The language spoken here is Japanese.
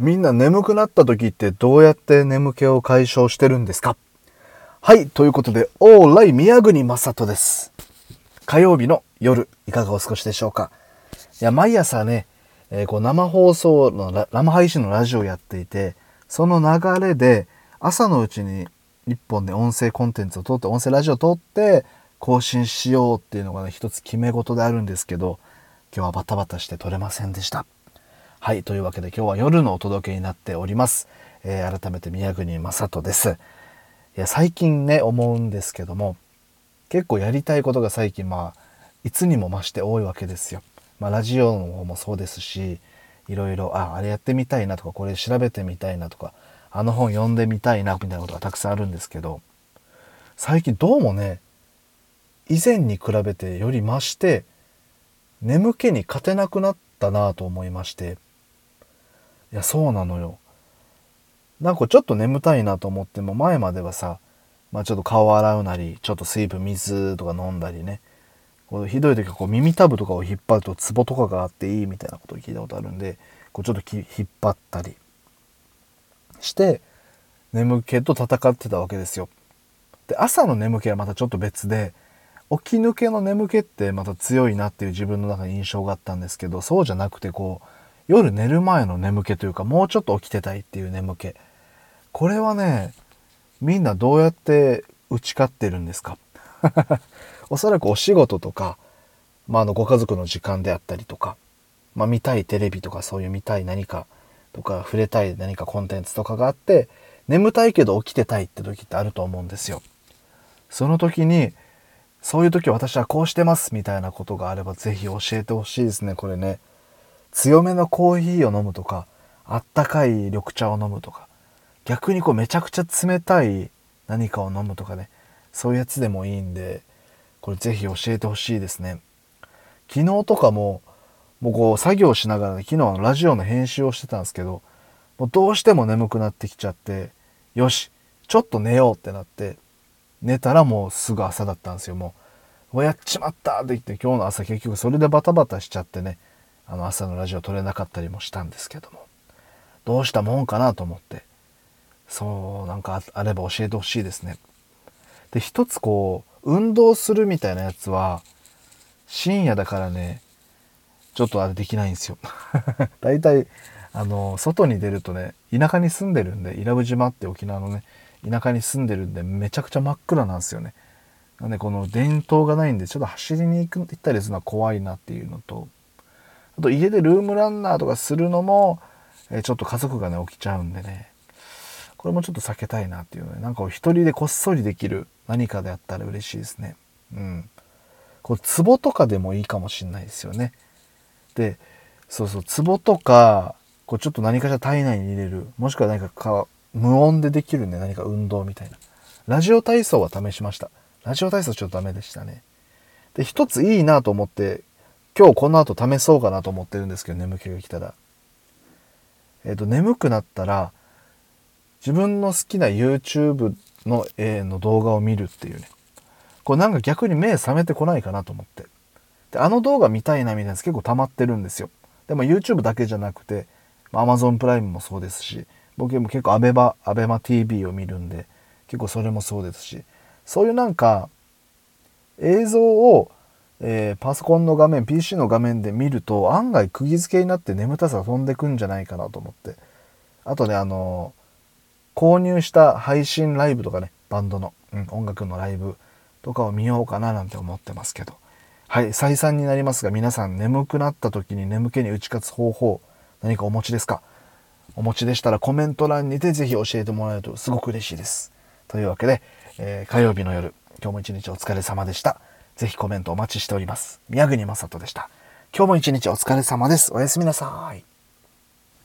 みんな眠くなった時ってどうやって眠気を解消してるんですか？はい、ということで、オーライ宮国正人です。火曜日の夜、いかがお過ごしでしょうか？いや、毎朝ね、えーこう生放送の、生配信のラジオをやっていて、その流れで、朝のうちに一本で音声コンテンツを撮って、音声ラジオを撮って、更新しようっていうのがね、一つ決め事であるんですけど、今日はバタバタして撮れませんでした。はい。というわけで今日は夜のお届けになっております。えー改めて宮国正人です。いや、最近ね、思うんですけども、結構やりたいことが最近まあ、いつにも増して多いわけですよ。まあ、ラジオの方もそうですし、いろいろ、あ、あれやってみたいなとか、これ調べてみたいなとか、あの本読んでみたいな、みたいなことがたくさんあるんですけど、最近どうもね、以前に比べてより増して、眠気に勝てなくなったなと思いまして、いや、そうなのよ。なんかちょっと眠たいなと思っても、前まではさ、まあちょっと顔洗うなり、ちょっと水分、水とか飲んだりね、こうひどい時はこう耳たぶとかを引っ張るとツボとかがあっていいみたいなことを聞いたことあるんで、こうちょっと引っ張ったりして、眠気と戦ってたわけですよ。で、朝の眠気はまたちょっと別で、起き抜けの眠気ってまた強いなっていう自分の中に印象があったんですけど、そうじゃなくてこう、夜寝る前の眠気というか、もうちょっと起きてたいっていう眠気。これはね、みんなどうやって打ち勝ってるんですか？おそらくお仕事とか、まあ、あの、ご家族の時間であったりとか、まあ、見たいテレビとかそういう見たい何かとか、触れたい何かコンテンツとかがあって、眠たいけど起きてたいって時ってあると思うんですよ。その時に、そういう時私はこうしてますみたいなことがあればぜひ教えてほしいですね、これね。強めのコーヒーを飲むとか、あったかい緑茶を飲むとか、逆にこうめちゃくちゃ冷たい何かを飲むとかね、そういうやつでもいいんで、これぜひ教えてほしいですね。昨日とかも、もうこう作業しながらね、昨日ラジオの編集をしてたんですけど、もうどうしても眠くなってきちゃって、よし、ちょっと寝ようってなって、寝たらもうすぐ朝だったんですよ、もう。やっちまったって言って今日の朝結局それでバタバタしちゃってね、あの朝のラジオ撮れなかったりもしたんですけども、どうしたもんかなと思って、そう、なんかあれば教えてほしいですね。で、一つこう、運動するみたいなやつは、深夜だからね、ちょっとあれできないんですよ。大体、あの、外に出るとね、田舎に住んでるんで、伊良部島って沖縄のね、田舎に住んでるんで、めちゃくちゃ真っ暗なんですよね。なんで、この電灯がないんで、ちょっと走りに行く行ったりするのは怖いなっていうのと、あと家でルームランナーとかするのも、えちょっと家族がね、起きちゃうんでね、これもちょっと避けたいなっていうね、なんか一人でこっそりできる何かであったら嬉しいですね。うん。こう、壺とかでもいいかもしれないですよね。で、そうそう、壺とか、こうちょっと何かしら体内に入れる、もしくは何かか無音でできるね、何か運動みたいな。ラジオ体操は試しました。ラジオ体操ちょっとダメでしたね。で、一ついいなと思って、今日この後試そうかなと思ってるんですけど、眠気が来たら。えっ、と、眠くなったら、自分の好きな YouTube の,、えーの動画を見るっていうね。これなんか逆に目覚めてこないかなと思って。で、あの動画見たいなみたいなやつ結構溜まってるんですよ。でも YouTube だけじゃなくて、Amazon プライムもそうですし、僕も結構アベマ、アベマ TV を見るんで、結構それもそうですし、そういうなんか、映像を、えーパソコンの画面、PC の画面で見ると案外釘付けになって眠たさ飛んでくんじゃないかなと思って。あとね、あの購入した配信ライブとかね、バンドの、うん、音楽のライブとかを見ようかななんて思ってますけど。はい、再三になりますが、皆さん眠くなった時に眠気に打ち勝つ方法、何かお持ちですか？お持ちでしたらコメント欄にてぜひ教えてもらえるとすごく嬉しいです。というわけで、えー火曜日の夜、今日も一日お疲れ様でした。ぜひコメントお待ちしております。宮国正人でした。今日も一日お疲れ様です。おやすみなさい。